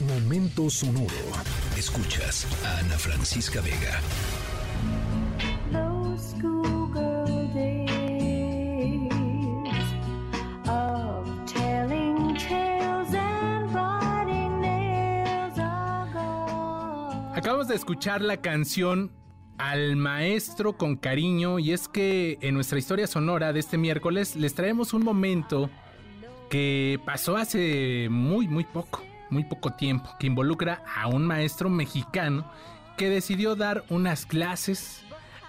Momento sonoro. Escuchas a Ana Francisca Vega. Acabamos de escuchar la canción al maestro con cariño y es que en nuestra historia sonora de este miércoles les traemos un momento que pasó hace muy muy poco, muy poco tiempo, que involucra a un maestro mexicano que decidió dar unas clases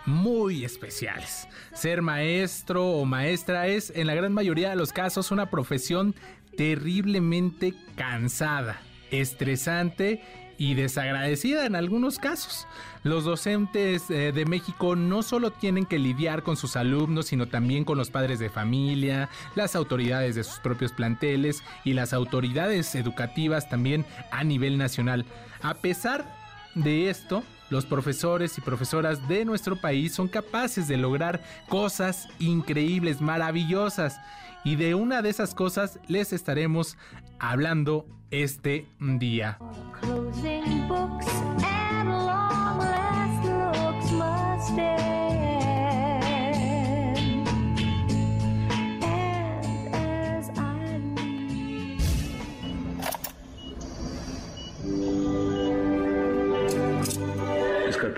muy especiales. Ser maestro o maestra es en la gran mayoría de los casos una profesión terriblemente cansada, estresante y desagradecida en algunos casos. Los docentes eh, de México no solo tienen que lidiar con sus alumnos, sino también con los padres de familia, las autoridades de sus propios planteles y las autoridades educativas también a nivel nacional. A pesar de esto, los profesores y profesoras de nuestro país son capaces de lograr cosas increíbles, maravillosas. Y de una de esas cosas les estaremos hablando este día.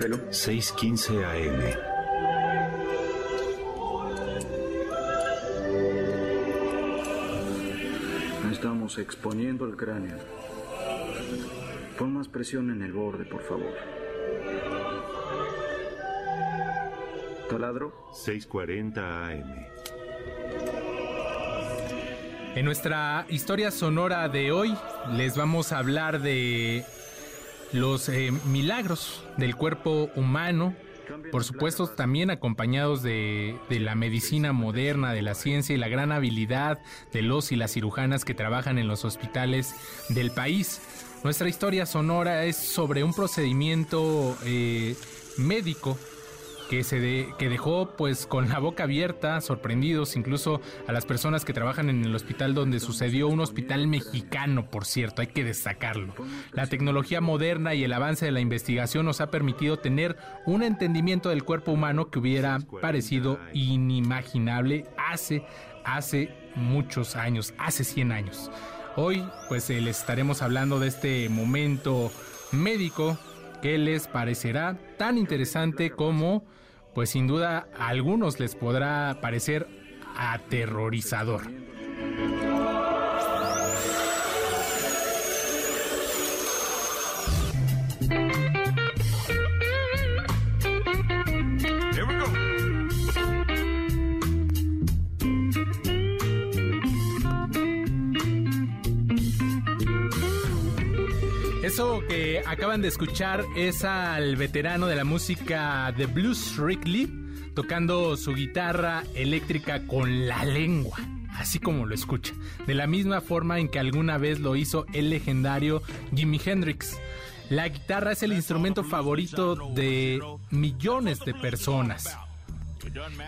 Escarpelo. 6:15 AM. Estamos exponiendo el cráneo. Pon más presión en el borde, por favor. Taladro. 6:40 AM. En nuestra historia sonora de hoy les vamos a hablar de los eh, milagros del cuerpo humano por supuesto también acompañados de, la medicina moderna, de la ciencia y la gran habilidad de los y las cirujanas que trabajan en los hospitales del país. Nuestra historia sonora es sobre un procedimiento eh, médico que, se que dejó pues con la boca abierta, sorprendidos incluso a las personas que trabajan en el hospital donde sucedió, un hospital mexicano, por cierto, hay que destacarlo. La tecnología moderna y el avance de la investigación nos ha permitido tener un entendimiento del cuerpo humano que hubiera parecido inimaginable hace, hace muchos años, hace 100 años. Hoy pues eh, les estaremos hablando de este momento médico que les parecerá tan interesante como pues sin duda a algunos les podrá parecer aterrorizador. Eso que acaban de escuchar es al veterano de la música de blues Rick Lee tocando su guitarra eléctrica con la lengua, así como lo escucha, de la misma forma en que alguna vez lo hizo el legendario Jimi Hendrix. La guitarra es el instrumento favorito de millones de personas,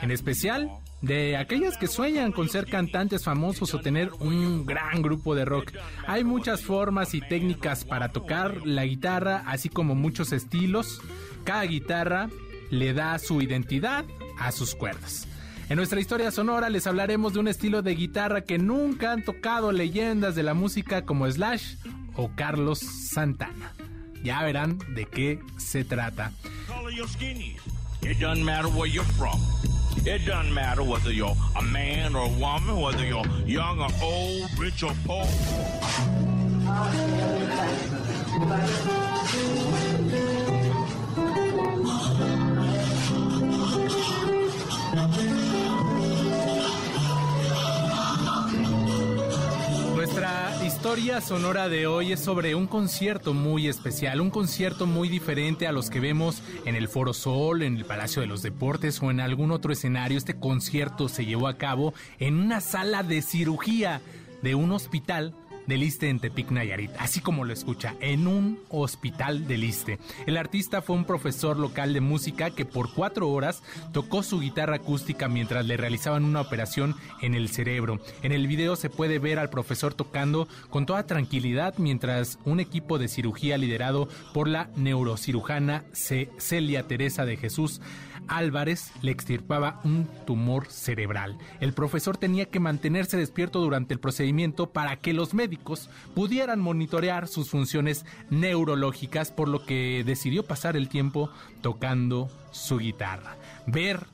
en especial de aquellas que sueñan con ser cantantes famosos o tener un gran grupo de rock. Hay muchas formas y técnicas para tocar la guitarra, así como muchos estilos. Cada guitarra le da su identidad a sus cuerdas. En nuestra historia sonora les hablaremos de un estilo de guitarra que nunca han tocado leyendas de la música como Slash o Carlos Santana. Ya verán de qué se trata. Whether you're a man or a woman, whether you're young or old, rich or poor. Historia sonora de hoy es sobre un concierto muy especial, un concierto muy diferente a los que vemos en el Foro Sol, en el Palacio de los Deportes o en algún otro escenario. Este concierto se llevó a cabo en una sala de cirugía de un hospital del Iste en Tepic Nayarit, así como lo escucha, en un hospital del Iste. El artista fue un profesor local de música que por cuatro horas tocó su guitarra acústica mientras le realizaban una operación en el cerebro. En el video se puede ver al profesor tocando con toda tranquilidad mientras un equipo de cirugía liderado por la neurocirujana Celia Teresa de Jesús Álvarez le extirpaba un tumor cerebral. El profesor tenía que mantenerse despierto durante el procedimiento para que los médicos pudieran monitorear sus funciones neurológicas, por lo que decidió pasar el tiempo tocando su guitarra. Ver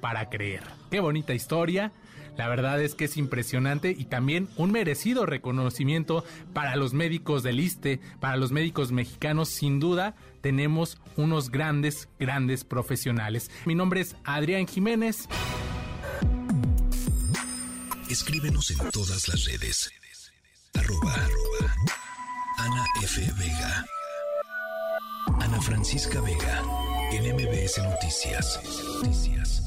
para creer. Qué bonita historia. La verdad es que es impresionante y también un merecido reconocimiento para los médicos del ISTE, para los médicos mexicanos, sin duda tenemos unos grandes, grandes profesionales. Mi nombre es Adrián Jiménez. Escríbenos en todas las redes. Arroba, Ana F. Vega. Ana Francisca Vega. En Noticias. Noticias.